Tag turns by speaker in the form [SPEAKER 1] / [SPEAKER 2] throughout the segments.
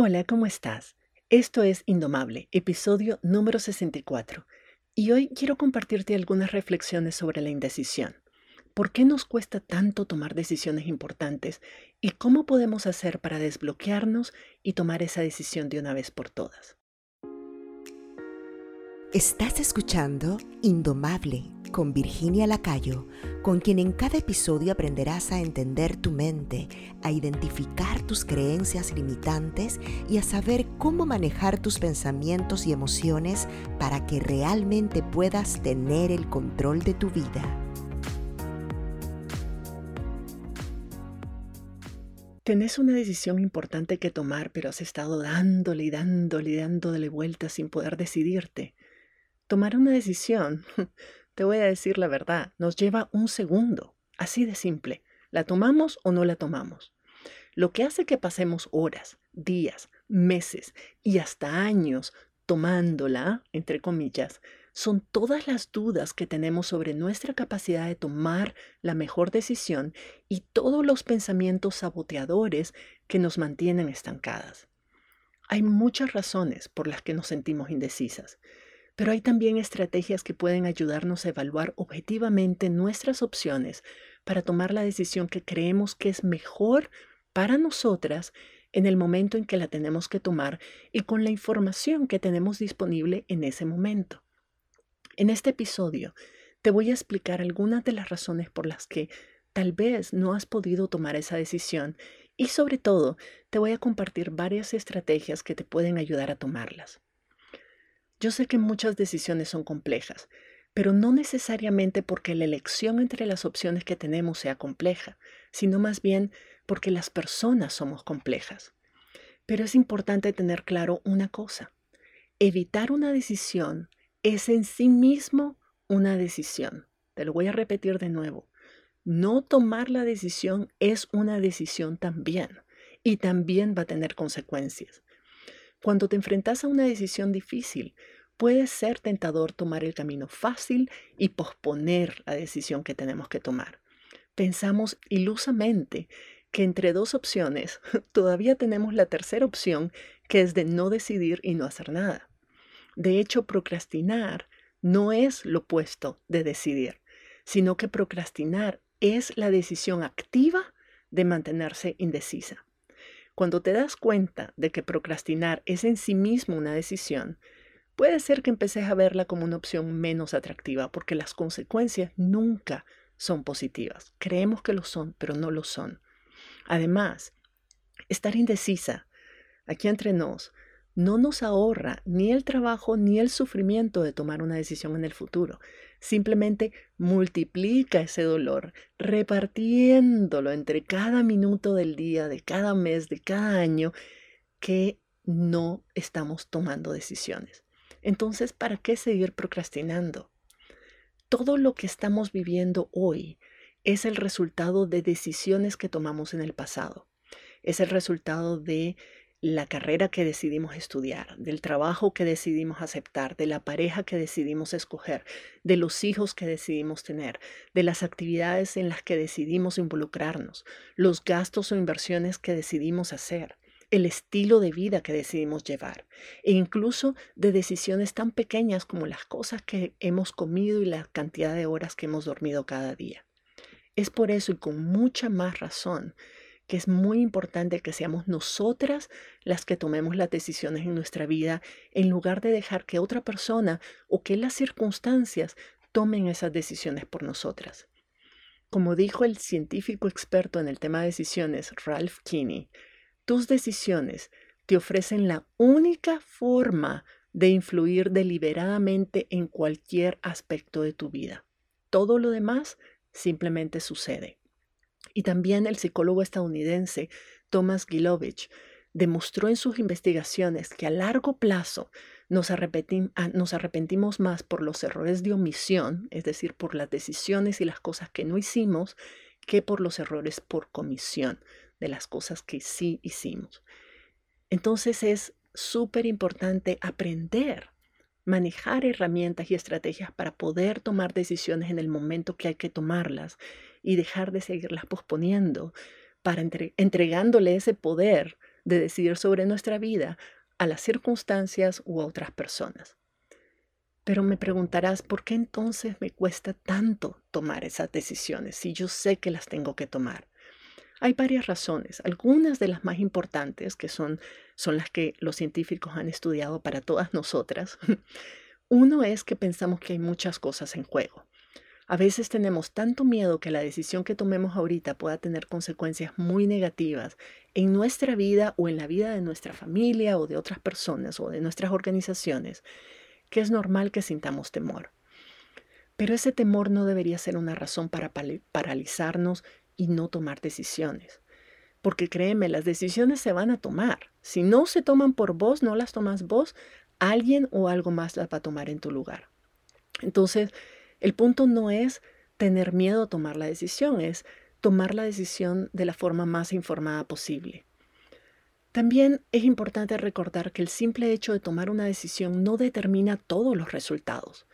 [SPEAKER 1] Hola, ¿cómo estás? Esto es Indomable, episodio número 64, y hoy quiero compartirte algunas reflexiones sobre la indecisión. ¿Por qué nos cuesta tanto tomar decisiones importantes y cómo podemos hacer para desbloquearnos y tomar esa decisión de una vez por todas?
[SPEAKER 2] Estás escuchando Indomable con Virginia Lacayo, con quien en cada episodio aprenderás a entender tu mente, a identificar tus creencias limitantes y a saber cómo manejar tus pensamientos y emociones para que realmente puedas tener el control de tu vida.
[SPEAKER 1] Tenés una decisión importante que tomar, pero has estado dándole y dándole y dándole vueltas sin poder decidirte. Tomar una decisión, te voy a decir la verdad, nos lleva un segundo, así de simple. ¿La tomamos o no la tomamos? Lo que hace que pasemos horas, días, meses y hasta años tomándola, entre comillas, son todas las dudas que tenemos sobre nuestra capacidad de tomar la mejor decisión y todos los pensamientos saboteadores que nos mantienen estancadas. Hay muchas razones por las que nos sentimos indecisas. Pero hay también estrategias que pueden ayudarnos a evaluar objetivamente nuestras opciones para tomar la decisión que creemos que es mejor para nosotras en el momento en que la tenemos que tomar y con la información que tenemos disponible en ese momento. En este episodio te voy a explicar algunas de las razones por las que tal vez no has podido tomar esa decisión y sobre todo te voy a compartir varias estrategias que te pueden ayudar a tomarlas. Yo sé que muchas decisiones son complejas, pero no necesariamente porque la elección entre las opciones que tenemos sea compleja, sino más bien porque las personas somos complejas. Pero es importante tener claro una cosa. Evitar una decisión es en sí mismo una decisión. Te lo voy a repetir de nuevo. No tomar la decisión es una decisión también y también va a tener consecuencias. Cuando te enfrentas a una decisión difícil, puede ser tentador tomar el camino fácil y posponer la decisión que tenemos que tomar. Pensamos ilusamente que entre dos opciones todavía tenemos la tercera opción que es de no decidir y no hacer nada. De hecho, procrastinar no es lo opuesto de decidir, sino que procrastinar es la decisión activa de mantenerse indecisa. Cuando te das cuenta de que procrastinar es en sí mismo una decisión, puede ser que empeces a verla como una opción menos atractiva porque las consecuencias nunca son positivas. Creemos que lo son, pero no lo son. Además, estar indecisa, aquí entre nos, no nos ahorra ni el trabajo ni el sufrimiento de tomar una decisión en el futuro. Simplemente multiplica ese dolor, repartiéndolo entre cada minuto del día, de cada mes, de cada año, que no estamos tomando decisiones. Entonces, ¿para qué seguir procrastinando? Todo lo que estamos viviendo hoy es el resultado de decisiones que tomamos en el pasado. Es el resultado de la carrera que decidimos estudiar, del trabajo que decidimos aceptar, de la pareja que decidimos escoger, de los hijos que decidimos tener, de las actividades en las que decidimos involucrarnos, los gastos o inversiones que decidimos hacer, el estilo de vida que decidimos llevar e incluso de decisiones tan pequeñas como las cosas que hemos comido y la cantidad de horas que hemos dormido cada día. Es por eso y con mucha más razón que es muy importante que seamos nosotras las que tomemos las decisiones en nuestra vida en lugar de dejar que otra persona o que las circunstancias tomen esas decisiones por nosotras. Como dijo el científico experto en el tema de decisiones, Ralph Kinney, tus decisiones te ofrecen la única forma de influir deliberadamente en cualquier aspecto de tu vida. Todo lo demás simplemente sucede. Y también el psicólogo estadounidense Thomas Gilovich demostró en sus investigaciones que a largo plazo nos, arrepentimos más por los errores de omisión, es decir, por las decisiones y las cosas que no hicimos, que por los errores por comisión de las cosas que sí hicimos. Entonces es súper importante aprender manejar herramientas y estrategias para poder tomar decisiones en el momento que hay que tomarlas y dejar de seguirlas posponiendo, para entregándole ese poder de decidir sobre nuestra vida a las circunstancias u otras personas. Pero me preguntarás, ¿por qué entonces me cuesta tanto tomar esas decisiones si yo sé que las tengo que tomar? Hay varias razones, algunas de las más importantes, que son, son las que los científicos han estudiado para todas nosotras. Uno es que pensamos que hay muchas cosas en juego. A veces tenemos tanto miedo que la decisión que tomemos ahorita pueda tener consecuencias muy negativas en nuestra vida o en la vida de nuestra familia o de otras personas o de nuestras organizaciones, que es normal que sintamos temor. Pero ese temor no debería ser una razón para paralizarnos y no tomar decisiones. Porque créeme, las decisiones se van a tomar. Si no se toman por vos, no las tomas vos, alguien o algo más las va a tomar en tu lugar. Entonces, el punto no es tener miedo a tomar la decisión, es tomar la decisión de la forma más informada posible. También es importante recordar que el simple hecho de tomar una decisión no determina todos los resultados.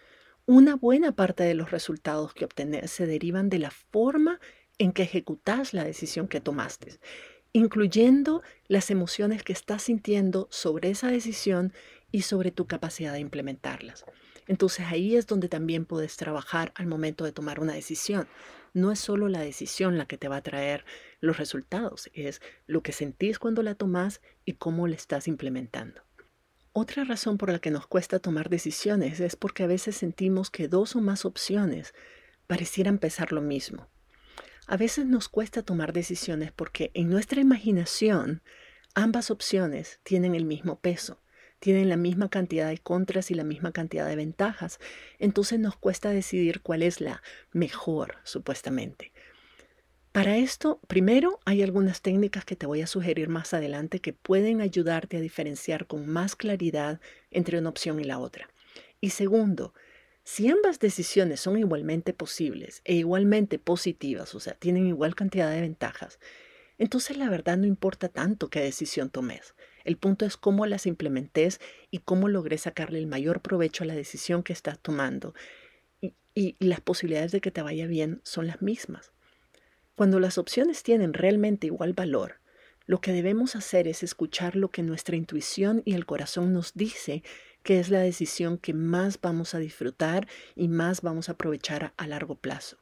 [SPEAKER 1] Una buena parte de los resultados que obtenés se derivan de la forma en que ejecutas la decisión que tomaste, incluyendo las emociones que estás sintiendo sobre esa decisión y sobre tu capacidad de implementarlas. Entonces ahí es donde también puedes trabajar al momento de tomar una decisión. No es solo la decisión la que te va a traer los resultados, es lo que sentís cuando la tomas y cómo la estás implementando. Otra razón por la que nos cuesta tomar decisiones es porque a veces sentimos que dos o más opciones parecieran pesar lo mismo. A veces nos cuesta tomar decisiones porque en nuestra imaginación ambas opciones tienen el mismo peso tienen la misma cantidad de contras y la misma cantidad de ventajas. Entonces nos cuesta decidir cuál es la mejor, supuestamente. Para esto, primero hay algunas técnicas que te voy a sugerir más adelante que pueden ayudarte a diferenciar con más claridad entre una opción y la otra. Y segundo, si ambas decisiones son igualmente posibles e igualmente positivas, o sea, tienen igual cantidad de ventajas, entonces la verdad no importa tanto qué decisión tomes. El punto es cómo las implementes y cómo logré sacarle el mayor provecho a la decisión que estás tomando. Y, las posibilidades de que te vaya bien son las mismas. Cuando las opciones tienen realmente igual valor, lo que debemos hacer es escuchar lo que nuestra intuición y el corazón nos dice que es la decisión que más vamos a disfrutar y más vamos a aprovechar a largo plazo.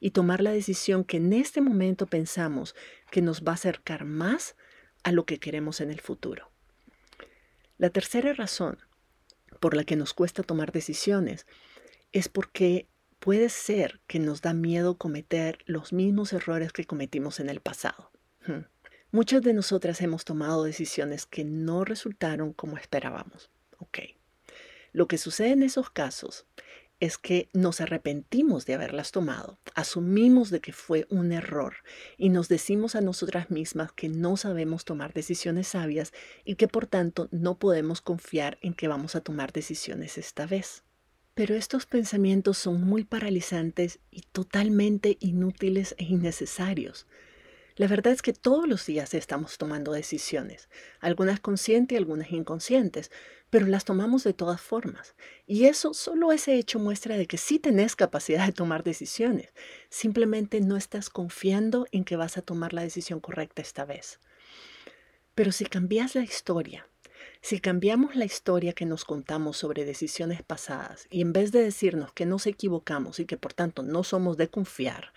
[SPEAKER 1] Y tomar la decisión que en este momento pensamos que nos va a acercar más a lo que queremos en el futuro. La tercera razón por la que nos cuesta tomar decisiones es porque puede ser que nos da miedo cometer los mismos errores que cometimos en el pasado. Hmm. Muchas de nosotras hemos tomado decisiones que no resultaron como esperábamos. Ok. Lo que sucede en esos casos es que nos arrepentimos de haberlas tomado, asumimos de que fue un error y nos decimos a nosotras mismas que no sabemos tomar decisiones sabias y que por tanto no podemos confiar en que vamos a tomar decisiones esta vez. Pero estos pensamientos son muy paralizantes y totalmente inútiles e innecesarios. La verdad es que todos los días estamos tomando decisiones, algunas conscientes y algunas inconscientes, pero las tomamos de todas formas. Y eso, solo ese hecho muestra de que sí tenés capacidad de tomar decisiones. Simplemente no estás confiando en que vas a tomar la decisión correcta esta vez. Pero si cambias la historia, si cambiamos la historia que nos contamos sobre decisiones pasadas y en vez de decirnos que nos equivocamos y que por tanto no somos de confiar,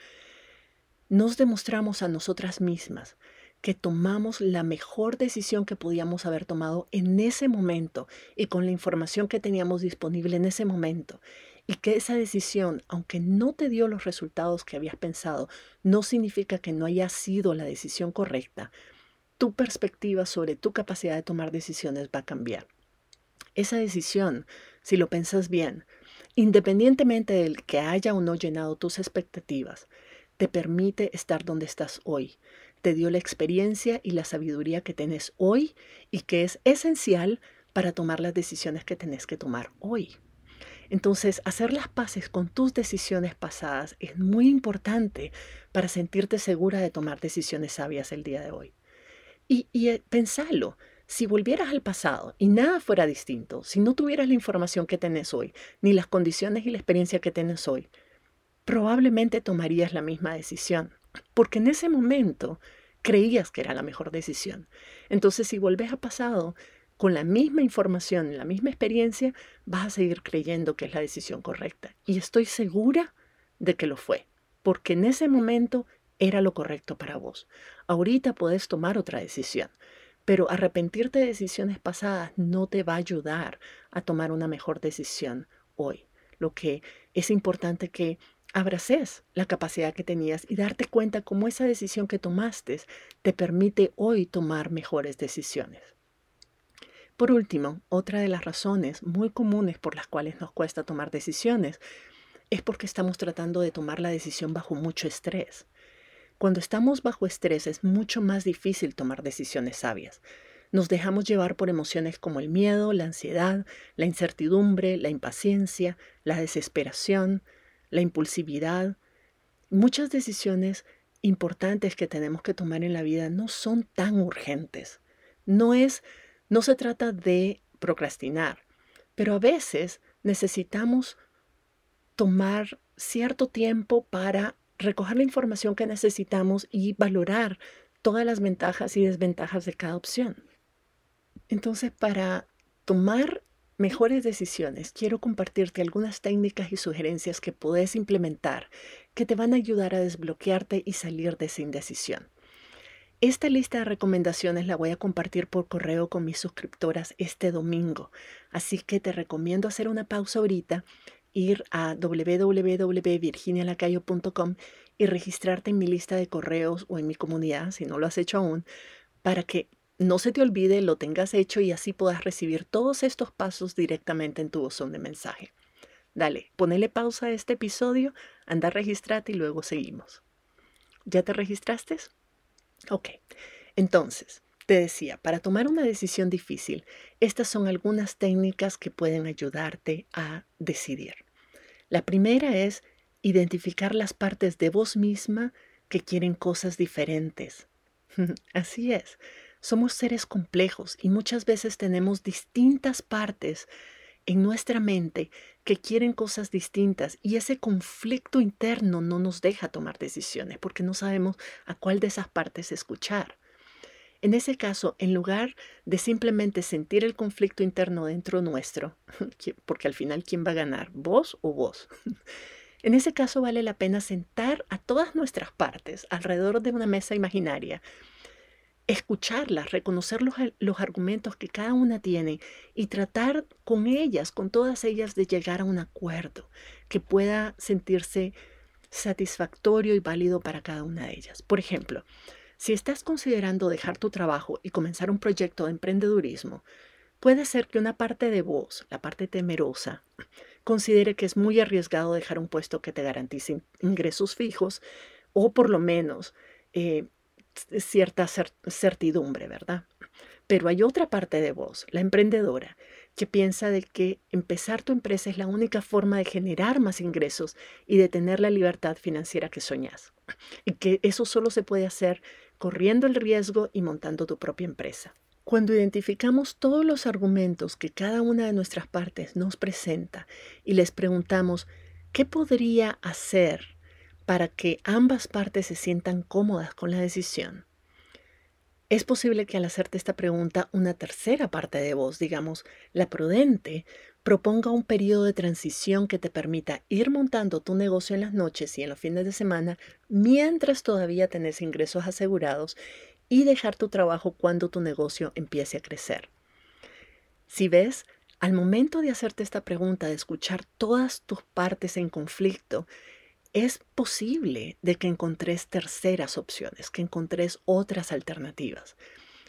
[SPEAKER 1] nos demostramos a nosotras mismas que tomamos la mejor decisión que podíamos haber tomado en ese momento y con la información que teníamos disponible en ese momento. Y que esa decisión, aunque no te dio los resultados que habías pensado, no significa que no haya sido la decisión correcta. Tu perspectiva sobre tu capacidad de tomar decisiones va a cambiar. Esa decisión, si lo pensas bien, independientemente del que haya o no llenado tus expectativas, te permite estar donde estás hoy. Te dio la experiencia y la sabiduría que tenés hoy y que es esencial para tomar las decisiones que tenés que tomar hoy. Entonces, hacer las paces con tus decisiones pasadas es muy importante para sentirte segura de tomar decisiones sabias el día de hoy. Y, y eh, pensalo, si volvieras al pasado y nada fuera distinto, si no tuvieras la información que tenés hoy, ni las condiciones y la experiencia que tenés hoy, probablemente tomarías la misma decisión, porque en ese momento creías que era la mejor decisión. Entonces, si vuelves a pasado con la misma información, la misma experiencia, vas a seguir creyendo que es la decisión correcta. Y estoy segura de que lo fue, porque en ese momento era lo correcto para vos. Ahorita puedes tomar otra decisión, pero arrepentirte de decisiones pasadas no te va a ayudar a tomar una mejor decisión hoy. Lo que es importante que abraces la capacidad que tenías y darte cuenta cómo esa decisión que tomaste te permite hoy tomar mejores decisiones. Por último, otra de las razones muy comunes por las cuales nos cuesta tomar decisiones es porque estamos tratando de tomar la decisión bajo mucho estrés. Cuando estamos bajo estrés es mucho más difícil tomar decisiones sabias. Nos dejamos llevar por emociones como el miedo, la ansiedad, la incertidumbre, la impaciencia, la desesperación, la impulsividad. Muchas decisiones importantes que tenemos que tomar en la vida no son tan urgentes. No es no se trata de procrastinar, pero a veces necesitamos tomar cierto tiempo para recoger la información que necesitamos y valorar todas las ventajas y desventajas de cada opción. Entonces, para tomar mejores decisiones, quiero compartirte algunas técnicas y sugerencias que puedes implementar que te van a ayudar a desbloquearte y salir de esa indecisión. Esta lista de recomendaciones la voy a compartir por correo con mis suscriptoras este domingo, así que te recomiendo hacer una pausa ahorita, ir a www.virginialacayo.com y registrarte en mi lista de correos o en mi comunidad, si no lo has hecho aún, para que no se te olvide, lo tengas hecho y así puedas recibir todos estos pasos directamente en tu buzón de mensaje. Dale, ponele pausa a este episodio, anda, registrate y luego seguimos. ¿Ya te registraste? Ok, entonces, te decía, para tomar una decisión difícil, estas son algunas técnicas que pueden ayudarte a decidir. La primera es identificar las partes de vos misma que quieren cosas diferentes. Así es, somos seres complejos y muchas veces tenemos distintas partes en nuestra mente que quieren cosas distintas y ese conflicto interno no nos deja tomar decisiones porque no sabemos a cuál de esas partes escuchar. En ese caso, en lugar de simplemente sentir el conflicto interno dentro nuestro, porque al final, ¿quién va a ganar? ¿Vos o vos? En ese caso vale la pena sentar a todas nuestras partes alrededor de una mesa imaginaria escucharlas, reconocer los, los, argumentos que cada una tiene y tratar con ellas, con todas ellas, de llegar a un acuerdo que pueda sentirse satisfactorio y válido para cada una de ellas. Por ejemplo, si estás considerando dejar tu trabajo y comenzar un proyecto de emprendedurismo, puede ser que una parte de vos, la parte temerosa, considere que es muy arriesgado dejar un puesto que te garantice ingresos fijos o por lo menos eh, cierta certidumbre, ¿verdad? Pero hay otra parte de vos, la emprendedora, que piensa de que empezar tu empresa es la única forma de generar más ingresos y de tener la libertad financiera que soñás. Y que eso solo se puede hacer corriendo el riesgo y montando tu propia empresa. Cuando identificamos todos los argumentos que cada una de nuestras partes nos presenta y les preguntamos, ¿qué podría hacer para que ambas partes se sientan cómodas con la decisión. Es posible que al hacerte esta pregunta una tercera parte de vos, digamos, la prudente, proponga un periodo de transición que te permita ir montando tu negocio en las noches y en los fines de semana mientras todavía tenés ingresos asegurados y dejar tu trabajo cuando tu negocio empiece a crecer. Si ves, al momento de hacerte esta pregunta, de escuchar todas tus partes en conflicto, es posible de que encontres terceras opciones, que encontres otras alternativas.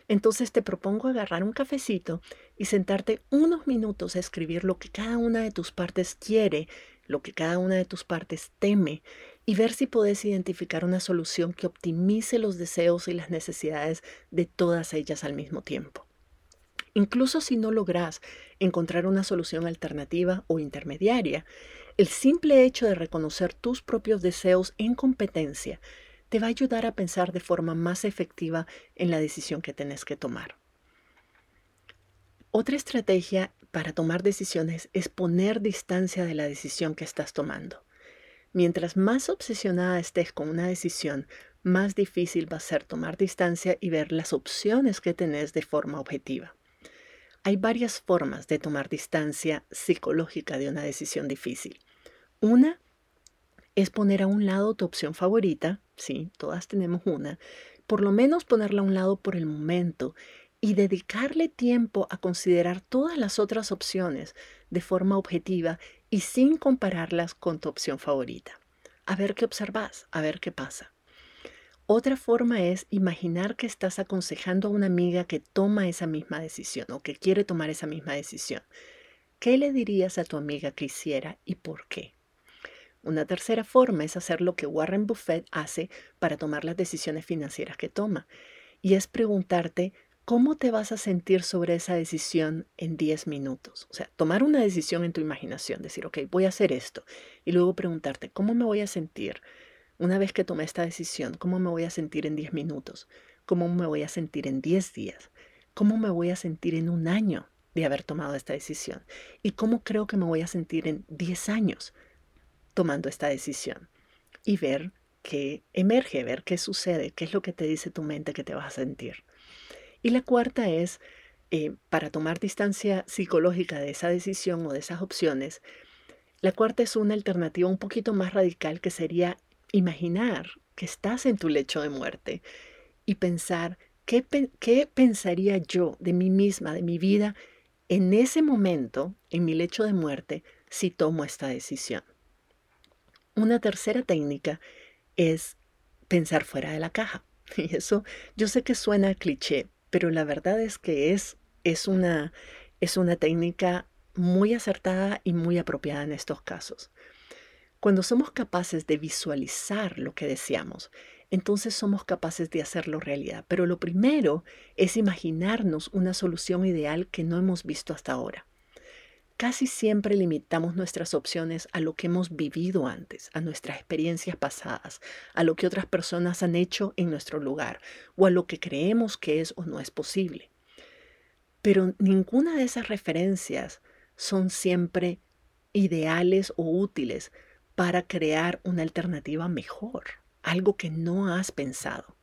[SPEAKER 1] Entonces te propongo agarrar un cafecito y sentarte unos minutos a escribir lo que cada una de tus partes quiere, lo que cada una de tus partes teme y ver si puedes identificar una solución que optimice los deseos y las necesidades de todas ellas al mismo tiempo. Incluso si no logras encontrar una solución alternativa o intermediaria, el simple hecho de reconocer tus propios deseos en competencia te va a ayudar a pensar de forma más efectiva en la decisión que tenés que tomar. Otra estrategia para tomar decisiones es poner distancia de la decisión que estás tomando. Mientras más obsesionada estés con una decisión, más difícil va a ser tomar distancia y ver las opciones que tenés de forma objetiva. Hay varias formas de tomar distancia psicológica de una decisión difícil. Una es poner a un lado tu opción favorita, sí, todas tenemos una, por lo menos ponerla a un lado por el momento y dedicarle tiempo a considerar todas las otras opciones de forma objetiva y sin compararlas con tu opción favorita. A ver qué observas, a ver qué pasa. Otra forma es imaginar que estás aconsejando a una amiga que toma esa misma decisión o que quiere tomar esa misma decisión. ¿Qué le dirías a tu amiga que hiciera y por qué? Una tercera forma es hacer lo que Warren Buffett hace para tomar las decisiones financieras que toma, y es preguntarte cómo te vas a sentir sobre esa decisión en 10 minutos. O sea, tomar una decisión en tu imaginación, decir, ok, voy a hacer esto, y luego preguntarte, ¿cómo me voy a sentir una vez que tomé esta decisión? ¿Cómo me voy a sentir en 10 minutos? ¿Cómo me voy a sentir en 10 días? ¿Cómo me voy a sentir en un año de haber tomado esta decisión? ¿Y cómo creo que me voy a sentir en 10 años? Tomando esta decisión y ver qué emerge, ver qué sucede, qué es lo que te dice tu mente que te vas a sentir. Y la cuarta es, eh, para tomar distancia psicológica de esa decisión o de esas opciones, la cuarta es una alternativa un poquito más radical que sería imaginar que estás en tu lecho de muerte y pensar qué, qué pensaría yo de mí misma, de mi vida, en ese momento, en mi lecho de muerte, si tomo esta decisión. Una tercera técnica es pensar fuera de la caja. Y eso yo sé que suena cliché, pero la verdad es que es, es, una, es una técnica muy acertada y muy apropiada en estos casos. Cuando somos capaces de visualizar lo que deseamos, entonces somos capaces de hacerlo realidad. Pero lo primero es imaginarnos una solución ideal que no hemos visto hasta ahora. Casi siempre limitamos nuestras opciones a lo que hemos vivido antes, a nuestras experiencias pasadas, a lo que otras personas han hecho en nuestro lugar o a lo que creemos que es o no es posible. Pero ninguna de esas referencias son siempre ideales o útiles para crear una alternativa mejor, algo que no has pensado.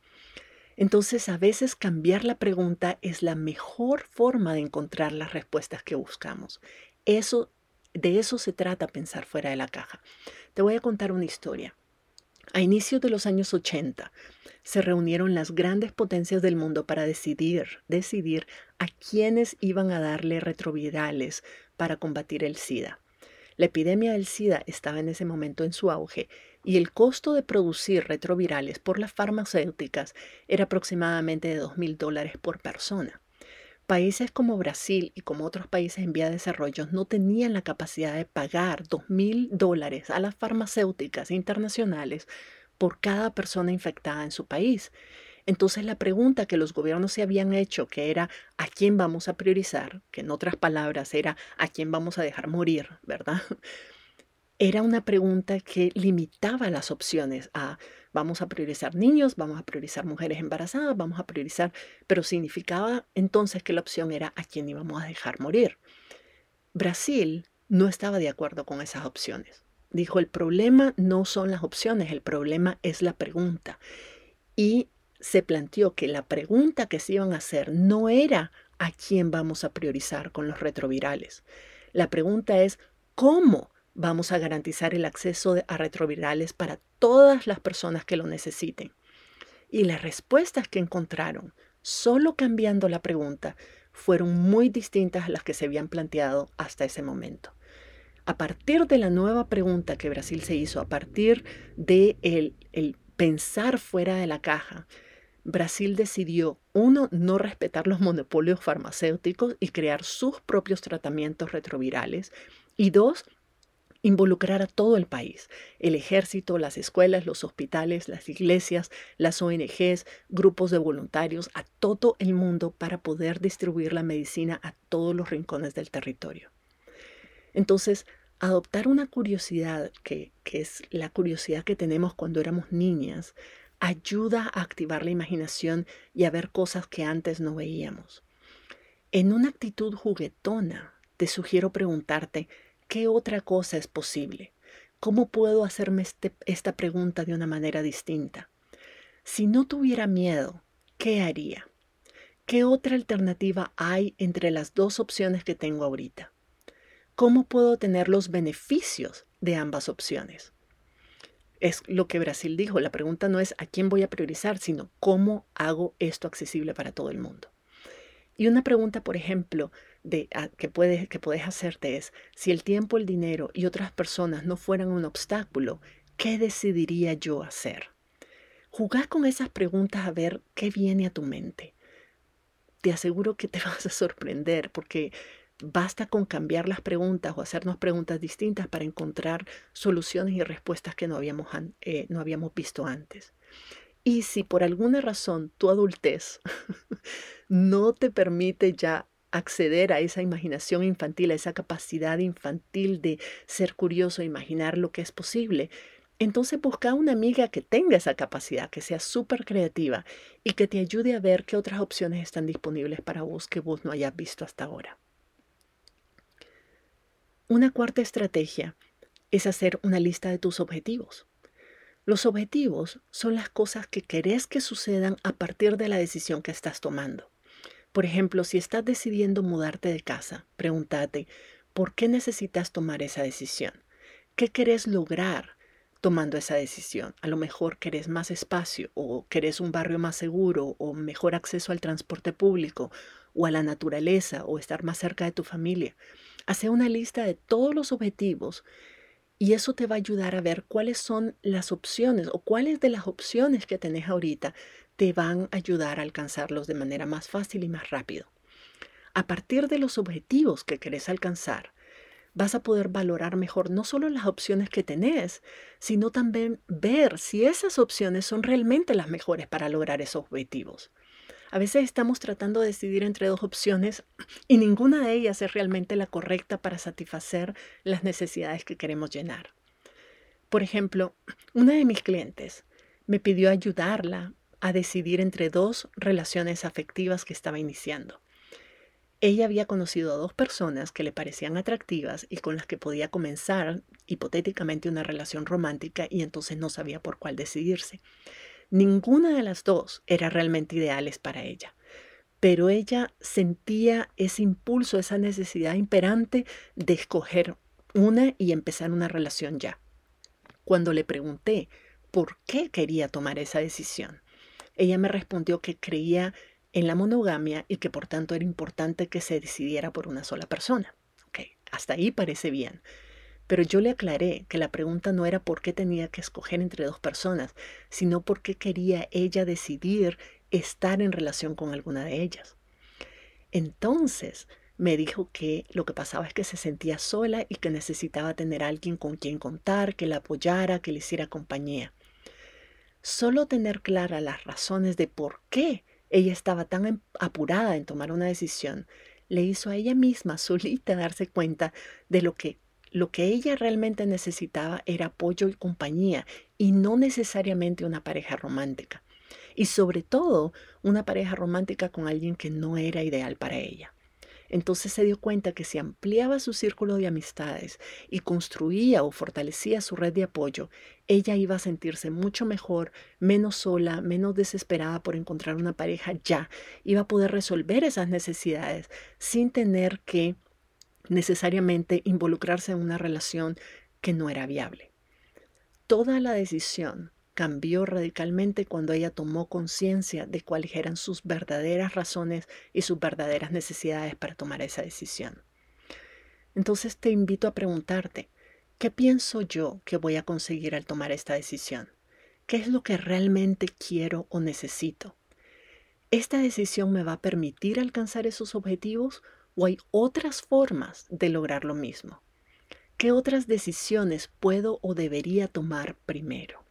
[SPEAKER 1] Entonces a veces cambiar la pregunta es la mejor forma de encontrar las respuestas que buscamos. Eso, de eso se trata pensar fuera de la caja. Te voy a contar una historia. A inicios de los años 80 se reunieron las grandes potencias del mundo para decidir, decidir a quiénes iban a darle retrovirales para combatir el SIDA. La epidemia del SIDA estaba en ese momento en su auge y el costo de producir retrovirales por las farmacéuticas era aproximadamente de 2 mil dólares por persona. Países como Brasil y como otros países en vía de desarrollo no tenían la capacidad de pagar dos mil dólares a las farmacéuticas internacionales por cada persona infectada en su país. Entonces la pregunta que los gobiernos se habían hecho, que era ¿a quién vamos a priorizar? Que en otras palabras era ¿a quién vamos a dejar morir? ¿Verdad? Era una pregunta que limitaba las opciones a Vamos a priorizar niños, vamos a priorizar mujeres embarazadas, vamos a priorizar, pero significaba entonces que la opción era a quién íbamos a dejar morir. Brasil no estaba de acuerdo con esas opciones. Dijo, el problema no son las opciones, el problema es la pregunta. Y se planteó que la pregunta que se iban a hacer no era a quién vamos a priorizar con los retrovirales. La pregunta es cómo vamos a garantizar el acceso a retrovirales para todas las personas que lo necesiten. Y las respuestas que encontraron, solo cambiando la pregunta, fueron muy distintas a las que se habían planteado hasta ese momento. A partir de la nueva pregunta que Brasil se hizo, a partir de el, el pensar fuera de la caja, Brasil decidió, uno, no respetar los monopolios farmacéuticos y crear sus propios tratamientos retrovirales, y dos, involucrar a todo el país, el ejército, las escuelas, los hospitales, las iglesias, las ONGs, grupos de voluntarios, a todo el mundo para poder distribuir la medicina a todos los rincones del territorio. Entonces, adoptar una curiosidad, que, es la curiosidad que tenemos cuando éramos niñas, ayuda a activar la imaginación y a ver cosas que antes no veíamos. En una actitud juguetona, te sugiero preguntarte, ¿Qué otra cosa es posible? ¿Cómo puedo hacerme este, esta pregunta de una manera distinta? Si no tuviera miedo, ¿qué haría? ¿Qué otra alternativa hay entre las dos opciones que tengo ahorita? ¿Cómo puedo tener los beneficios de ambas opciones? Es lo que Brasil dijo. La pregunta no es a quién voy a priorizar, sino cómo hago esto accesible para todo el mundo. Y una pregunta, por ejemplo, de, que, puedes, que puedes hacerte es, si el tiempo, el dinero y otras personas no fueran un obstáculo, ¿qué decidiría yo hacer? Jugá con esas preguntas a ver qué viene a tu mente. Te aseguro que te vas a sorprender porque basta con cambiar las preguntas o hacernos preguntas distintas para encontrar soluciones y respuestas que no habíamos, eh, no habíamos visto antes. Y si por alguna razón tu adultez no te permite ya acceder a esa imaginación infantil, a esa capacidad infantil de ser curioso, imaginar lo que es posible, entonces busca una amiga que tenga esa capacidad, que sea súper creativa y que te ayude a ver qué otras opciones están disponibles para vos que vos no hayas visto hasta ahora. Una cuarta estrategia es hacer una lista de tus objetivos. Los objetivos son las cosas que querés que sucedan a partir de la decisión que estás tomando. Por ejemplo, si estás decidiendo mudarte de casa, pregúntate, ¿por qué necesitas tomar esa decisión? ¿Qué querés lograr tomando esa decisión? A lo mejor querés más espacio o querés un barrio más seguro o mejor acceso al transporte público o a la naturaleza o estar más cerca de tu familia. Hace una lista de todos los objetivos y eso te va a ayudar a ver cuáles son las opciones o cuáles de las opciones que tenés ahorita te van a ayudar a alcanzarlos de manera más fácil y más rápido. A partir de los objetivos que querés alcanzar, vas a poder valorar mejor no solo las opciones que tenés, sino también ver si esas opciones son realmente las mejores para lograr esos objetivos. A veces estamos tratando de decidir entre dos opciones y ninguna de ellas es realmente la correcta para satisfacer las necesidades que queremos llenar. Por ejemplo, una de mis clientes me pidió ayudarla a decidir entre dos relaciones afectivas que estaba iniciando. Ella había conocido a dos personas que le parecían atractivas y con las que podía comenzar hipotéticamente una relación romántica y entonces no sabía por cuál decidirse. Ninguna de las dos era realmente ideales para ella, pero ella sentía ese impulso, esa necesidad imperante de escoger una y empezar una relación ya. Cuando le pregunté por qué quería tomar esa decisión, ella me respondió que creía en la monogamia y que por tanto era importante que se decidiera por una sola persona. hasta ahí parece bien. Pero yo le aclaré que la pregunta no era por qué tenía que escoger entre dos personas, sino por qué quería ella decidir estar en relación con alguna de ellas. Entonces me dijo que lo que pasaba es que se sentía sola y que necesitaba tener alguien con quien contar, que la apoyara, que le hiciera compañía. Solo tener claras las razones de por qué ella estaba tan apurada en tomar una decisión le hizo a ella misma solita darse cuenta de lo que lo que ella realmente necesitaba era apoyo y compañía y no necesariamente una pareja romántica. Y sobre todo una pareja romántica con alguien que no era ideal para ella. Entonces se dio cuenta que si ampliaba su círculo de amistades y construía o fortalecía su red de apoyo, ella iba a sentirse mucho mejor, menos sola, menos desesperada por encontrar una pareja ya, iba a poder resolver esas necesidades sin tener que necesariamente involucrarse en una relación que no era viable. Toda la decisión cambió radicalmente cuando ella tomó conciencia de cuáles eran sus verdaderas razones y sus verdaderas necesidades para tomar esa decisión. Entonces te invito a preguntarte, ¿qué pienso yo que voy a conseguir al tomar esta decisión? ¿Qué es lo que realmente quiero o necesito? ¿Esta decisión me va a permitir alcanzar esos objetivos o hay otras formas de lograr lo mismo? ¿Qué otras decisiones puedo o debería tomar primero?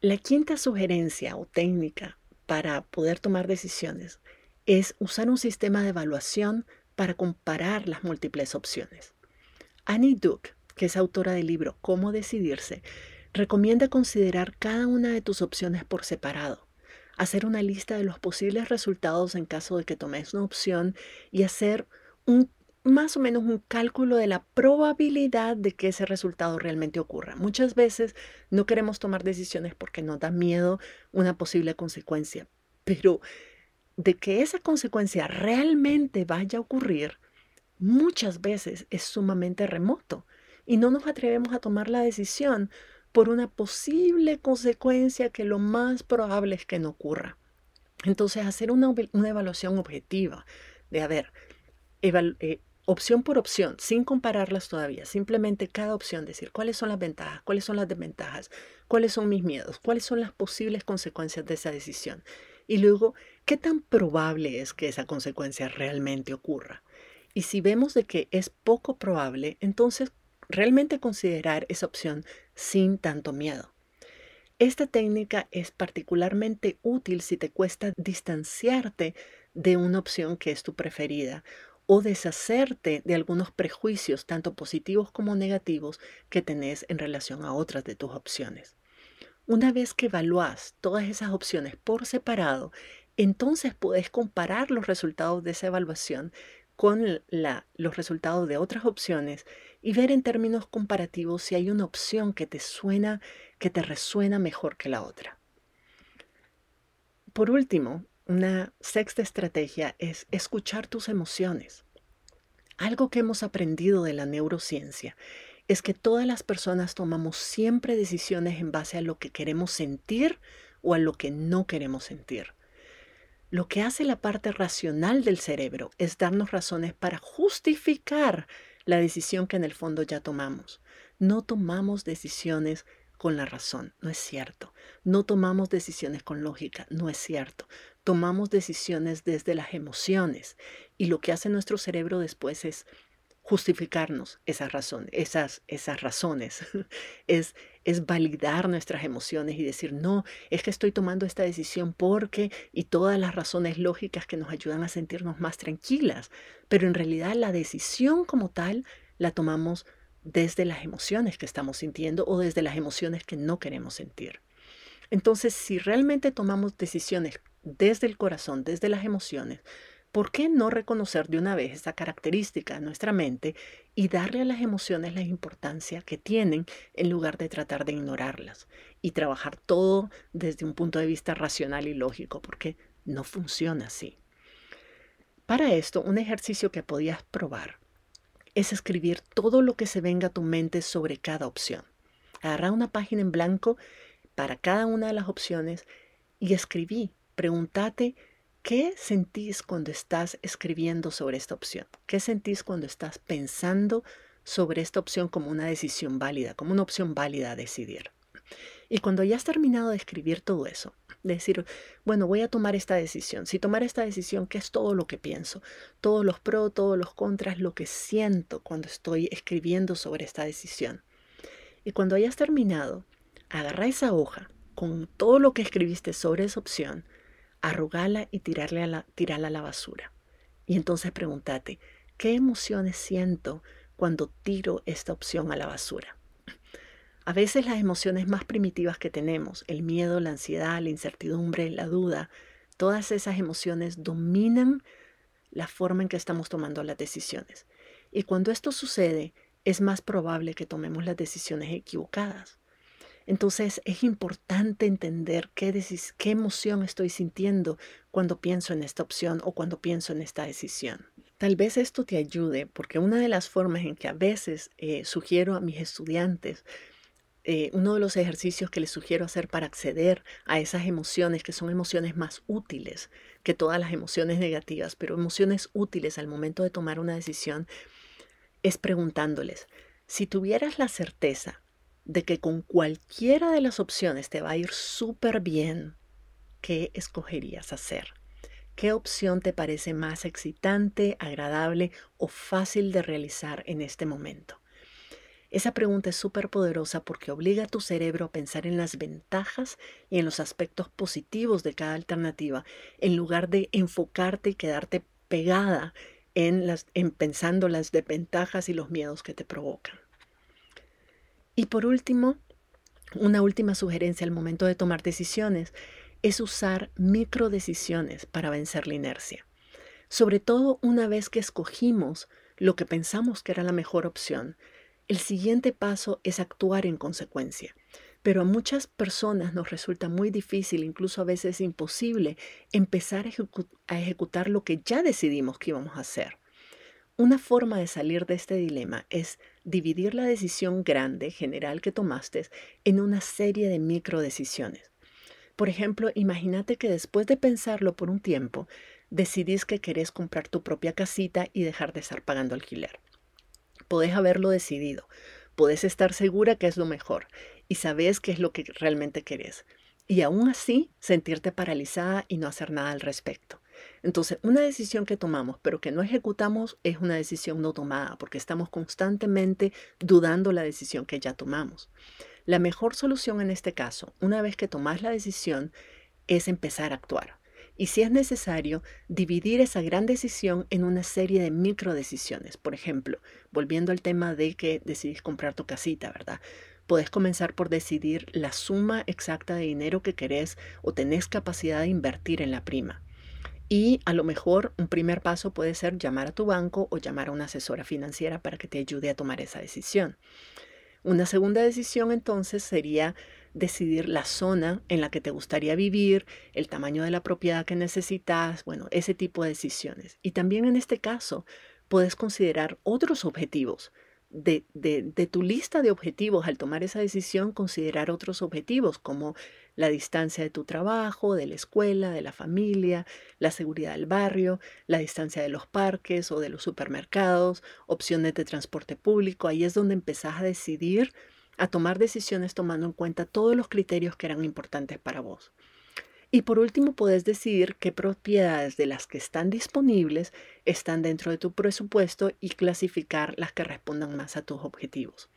[SPEAKER 1] La quinta sugerencia o técnica para poder tomar decisiones es usar un sistema de evaluación para comparar las múltiples opciones. Annie Duke, que es autora del libro Cómo decidirse, recomienda considerar cada una de tus opciones por separado hacer una lista de los posibles resultados en caso de que tomes una opción y hacer más o menos un cálculo de la probabilidad de que ese resultado realmente ocurra. Muchas veces no queremos tomar decisiones porque nos da miedo una posible consecuencia, pero de que esa consecuencia realmente vaya a ocurrir, muchas veces es sumamente remoto y no nos atrevemos a tomar la decisión por una posible consecuencia que lo más probable es que no ocurra. Entonces, hacer una, evaluación objetiva de, a ver, eh, opción por opción, sin compararlas todavía, simplemente cada opción, decir cuáles son las ventajas, cuáles son las desventajas, cuáles son mis miedos, cuáles son las posibles consecuencias de esa decisión. Y luego, ¿qué tan probable es que esa consecuencia realmente ocurra? Y si vemos de que es poco probable, entonces realmente considerar esa opción sin tanto miedo. Esta técnica es particularmente útil si te cuesta distanciarte de una opción que es tu preferida o deshacerte de algunos prejuicios, tanto positivos como negativos, que tenés en relación a otras de tus opciones. Una vez que evalúas todas esas opciones por separado, entonces puedes comparar los resultados de esa evaluación con los resultados de otras opciones y ver en términos comparativos si hay una opción que te suena, que te resuena mejor que la otra. Por último, una sexta estrategia es escuchar tus emociones. Algo que hemos aprendido de la neurociencia es que todas las personas tomamos siempre decisiones en base a lo que queremos sentir o a lo que no queremos sentir. Lo que hace la parte racional del cerebro es darnos razones para justificar la decisión que en el fondo ya tomamos. No tomamos decisiones con la razón, no es cierto. No tomamos decisiones con lógica, no es cierto. Tomamos decisiones desde las emociones y lo que hace nuestro cerebro después es justificarnos esas razones, esas, esas razones, es, es validar nuestras emociones y decir, no, es que estoy tomando esta decisión porque, y todas las razones lógicas que nos ayudan a sentirnos más tranquilas, pero en realidad la decisión como tal la tomamos desde las emociones que estamos sintiendo o desde las emociones que no queremos sentir. Entonces, si realmente tomamos decisiones desde el corazón, desde las emociones, ¿Por qué no reconocer de una vez esta característica de nuestra mente y darle a las emociones la importancia que tienen en lugar de tratar de ignorarlas y trabajar todo desde un punto de vista racional y lógico? Porque no funciona así. Para esto, un ejercicio que podías probar es escribir todo lo que se venga a tu mente sobre cada opción. Agarra una página en blanco para cada una de las opciones y escribí. Pregúntate ¿Qué sentís cuando estás escribiendo sobre esta opción? ¿Qué sentís cuando estás pensando sobre esta opción como una decisión válida, como una opción válida a decidir? Y cuando ya has terminado de escribir todo eso, decir, bueno, voy a tomar esta decisión. Si tomar esta decisión, ¿qué es todo lo que pienso? Todos los pros, todos los contras, lo que siento cuando estoy escribiendo sobre esta decisión. Y cuando hayas terminado, agarra esa hoja con todo lo que escribiste sobre esa opción arrugala y tirarle a la, tirarla a la basura. Y entonces pregúntate, ¿qué emociones siento cuando tiro esta opción a la basura? A veces las emociones más primitivas que tenemos, el miedo, la ansiedad, la incertidumbre, la duda, todas esas emociones dominan la forma en que estamos tomando las decisiones. Y cuando esto sucede, es más probable que tomemos las decisiones equivocadas. Entonces es importante entender qué, qué emoción estoy sintiendo cuando pienso en esta opción o cuando pienso en esta decisión. Tal vez esto te ayude porque una de las formas en que a veces eh, sugiero a mis estudiantes eh, uno de los ejercicios que les sugiero hacer para acceder a esas emociones, que son emociones más útiles que todas las emociones negativas, pero emociones útiles al momento de tomar una decisión, es preguntándoles, si tuvieras la certeza de que con cualquiera de las opciones te va a ir súper bien, ¿qué escogerías hacer? ¿Qué opción te parece más excitante, agradable o fácil de realizar en este momento? Esa pregunta es súper poderosa porque obliga a tu cerebro a pensar en las ventajas y en los aspectos positivos de cada alternativa, en lugar de enfocarte y quedarte pegada en, las, en pensando las desventajas y los miedos que te provocan. Y por último, una última sugerencia al momento de tomar decisiones es usar microdecisiones para vencer la inercia. Sobre todo una vez que escogimos lo que pensamos que era la mejor opción, el siguiente paso es actuar en consecuencia. Pero a muchas personas nos resulta muy difícil, incluso a veces imposible, empezar a, ejecutar lo que ya decidimos que íbamos a hacer. Una forma de salir de este dilema es dividir la decisión grande, general que tomaste, en una serie de micro decisiones. Por ejemplo, imagínate que después de pensarlo por un tiempo, decidís que querés comprar tu propia casita y dejar de estar pagando alquiler. Podés haberlo decidido, podés estar segura que es lo mejor y sabes qué es lo que realmente querés. Y aún así, sentirte paralizada y no hacer nada al respecto. Entonces, una decisión que tomamos pero que no ejecutamos es una decisión no tomada porque estamos constantemente dudando la decisión que ya tomamos. La mejor solución en este caso, una vez que tomas la decisión, es empezar a actuar. Y si es necesario, dividir esa gran decisión en una serie de micro decisiones. Por ejemplo, volviendo al tema de que decidís comprar tu casita, ¿verdad? Puedes comenzar por decidir la suma exacta de dinero que querés o tenés capacidad de invertir en la prima. Y a lo mejor un primer paso puede ser llamar a tu banco o llamar a una asesora financiera para que te ayude a tomar esa decisión. Una segunda decisión entonces sería decidir la zona en la que te gustaría vivir, el tamaño de la propiedad que necesitas, bueno, ese tipo de decisiones. Y también en este caso puedes considerar otros objetivos, de, tu lista de objetivos al tomar esa decisión, considerar otros objetivos como la distancia de tu trabajo, de la escuela, de la familia, la seguridad del barrio, la distancia de los parques o de los supermercados, opciones de transporte público. Ahí es donde empezás a decidir, a tomar decisiones tomando en cuenta todos los criterios que eran importantes para vos. Y por último, puedes decidir qué propiedades de las que están disponibles están dentro de tu presupuesto y clasificar las que respondan más a tus objetivos.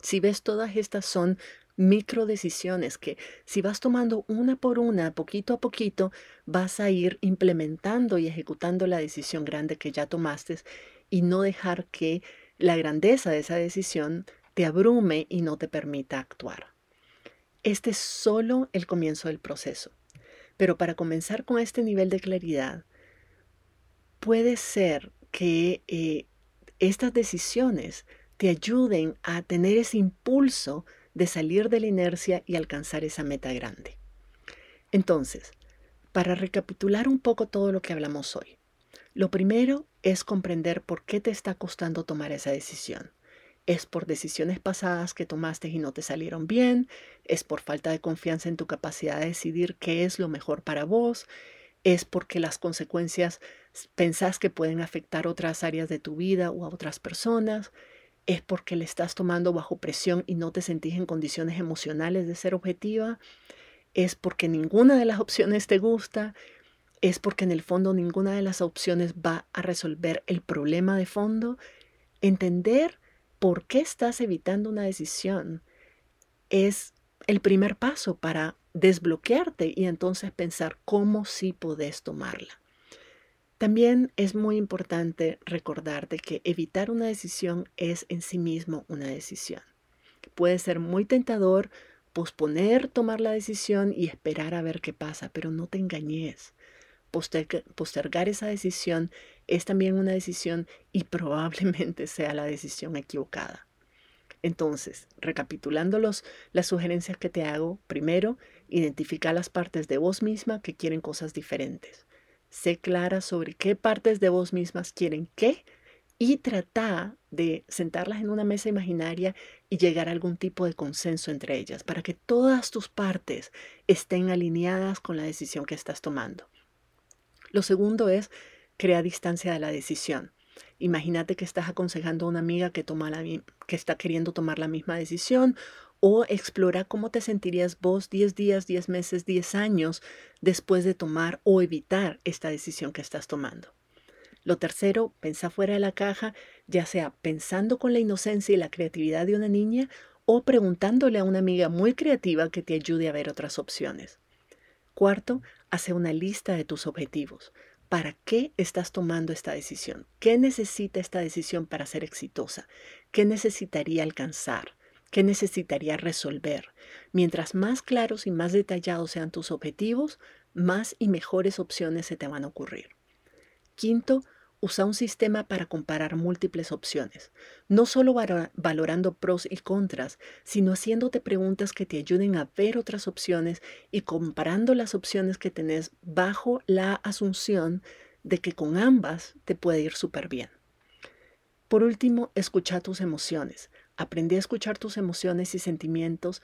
[SPEAKER 1] Si ves, todas estas son micro decisiones que si vas tomando una por una, poquito a poquito, vas a ir implementando y ejecutando la decisión grande que ya tomaste y no dejar que la grandeza de esa decisión te abrume y no te permita actuar. Este es solo el comienzo del proceso. Pero para comenzar con este nivel de claridad, puede ser que eh, estas decisiones te ayuden a tener ese impulso de salir de la inercia y alcanzar esa meta grande. Entonces, para recapitular un poco todo lo que hablamos hoy, lo primero es comprender por qué te está costando tomar esa decisión. ¿Es por decisiones pasadas que tomaste y no te salieron bien? ¿Es por falta de confianza en tu capacidad de decidir qué es lo mejor para vos? ¿Es porque las consecuencias pensás que pueden afectar otras áreas de tu vida o a otras personas? ¿Es porque le estás tomando bajo presión y no te sentís en condiciones emocionales de ser objetiva? ¿Es porque ninguna de las opciones te gusta? ¿Es porque en el fondo ninguna de las opciones va a resolver el problema de fondo? Entender por qué estás evitando una decisión es el primer paso para desbloquearte y entonces pensar cómo sí podés tomarla. También es muy importante recordarte que evitar una decisión es en sí mismo una decisión. Puede ser muy tentador posponer tomar la decisión y esperar a ver qué pasa, pero no te engañes postergar esa decisión es también una decisión y probablemente sea la decisión equivocada. Entonces, recapitulando las sugerencias que te hago, primero, identifica las partes de vos misma que quieren cosas diferentes. Sé clara sobre qué partes de vos mismas quieren qué y trata de sentarlas en una mesa imaginaria y llegar a algún tipo de consenso entre ellas para que todas tus partes estén alineadas con la decisión que estás tomando. Lo segundo es crear distancia de la decisión. Imagínate que estás aconsejando a una amiga que, toma la, que está queriendo tomar la misma decisión o explora cómo te sentirías vos 10 días, 10 meses, 10 años después de tomar o evitar esta decisión que estás tomando. Lo tercero, pensá fuera de la caja, ya sea pensando con la inocencia y la creatividad de una niña o preguntándole a una amiga muy creativa que te ayude a ver otras opciones. Cuarto, hace una lista de tus objetivos. ¿Para qué estás tomando esta decisión? ¿Qué necesita esta decisión para ser exitosa? ¿Qué necesitaría alcanzar? ¿Qué necesitaría resolver? Mientras más claros y más detallados sean tus objetivos, más y mejores opciones se te van a ocurrir. Quinto, usa un sistema para comparar múltiples opciones, no solo valorando pros y contras, sino haciéndote preguntas que te ayuden a ver otras opciones y comparando las opciones que tenés bajo la asunción de que con ambas te puede ir súper bien. Por último, escucha tus emociones. Aprende a escuchar tus emociones y sentimientos.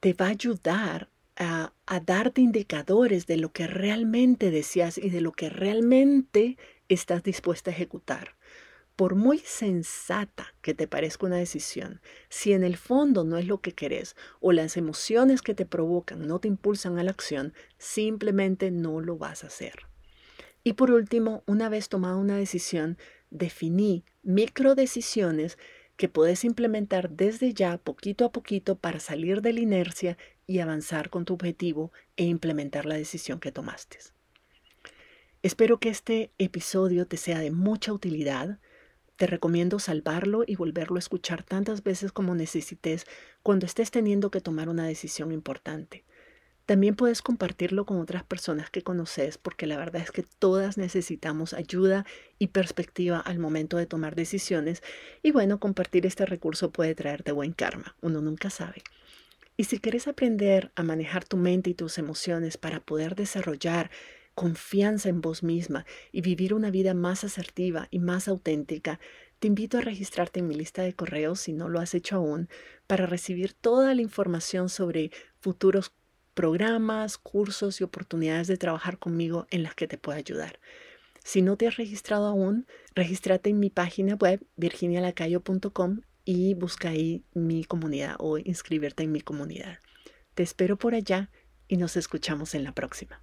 [SPEAKER 1] Te va a ayudar a, a, darte indicadores de lo que realmente deseas y de lo que realmente estás dispuesta a ejecutar. Por muy sensata que te parezca una decisión, si en el fondo no es lo que querés o las emociones que te provocan no te impulsan a la acción, simplemente no lo vas a hacer. Y por último, una vez tomada una decisión, definí micro decisiones que puedes implementar desde ya, poquito a poquito, para salir de la inercia y avanzar con tu objetivo e implementar la decisión que tomaste. Espero que este episodio te sea de mucha utilidad. Te recomiendo salvarlo y volverlo a escuchar tantas veces como necesites cuando estés teniendo que tomar una decisión importante. También puedes compartirlo con otras personas que conoces porque la verdad es que todas necesitamos ayuda y perspectiva al momento de tomar decisiones y bueno, compartir este recurso puede traerte buen karma, uno nunca sabe. Y si quieres aprender a manejar tu mente y tus emociones para poder desarrollar confianza en vos misma y vivir una vida más asertiva y más auténtica, te invito a registrarte en mi lista de correos si no lo has hecho aún para recibir toda la información sobre futuros programas, cursos y oportunidades de trabajar conmigo en las que te pueda ayudar. Si no te has registrado aún, regístrate en mi página web virginialacayo.com y busca ahí mi comunidad o inscribirte en mi comunidad. Te espero por allá y nos escuchamos en la próxima.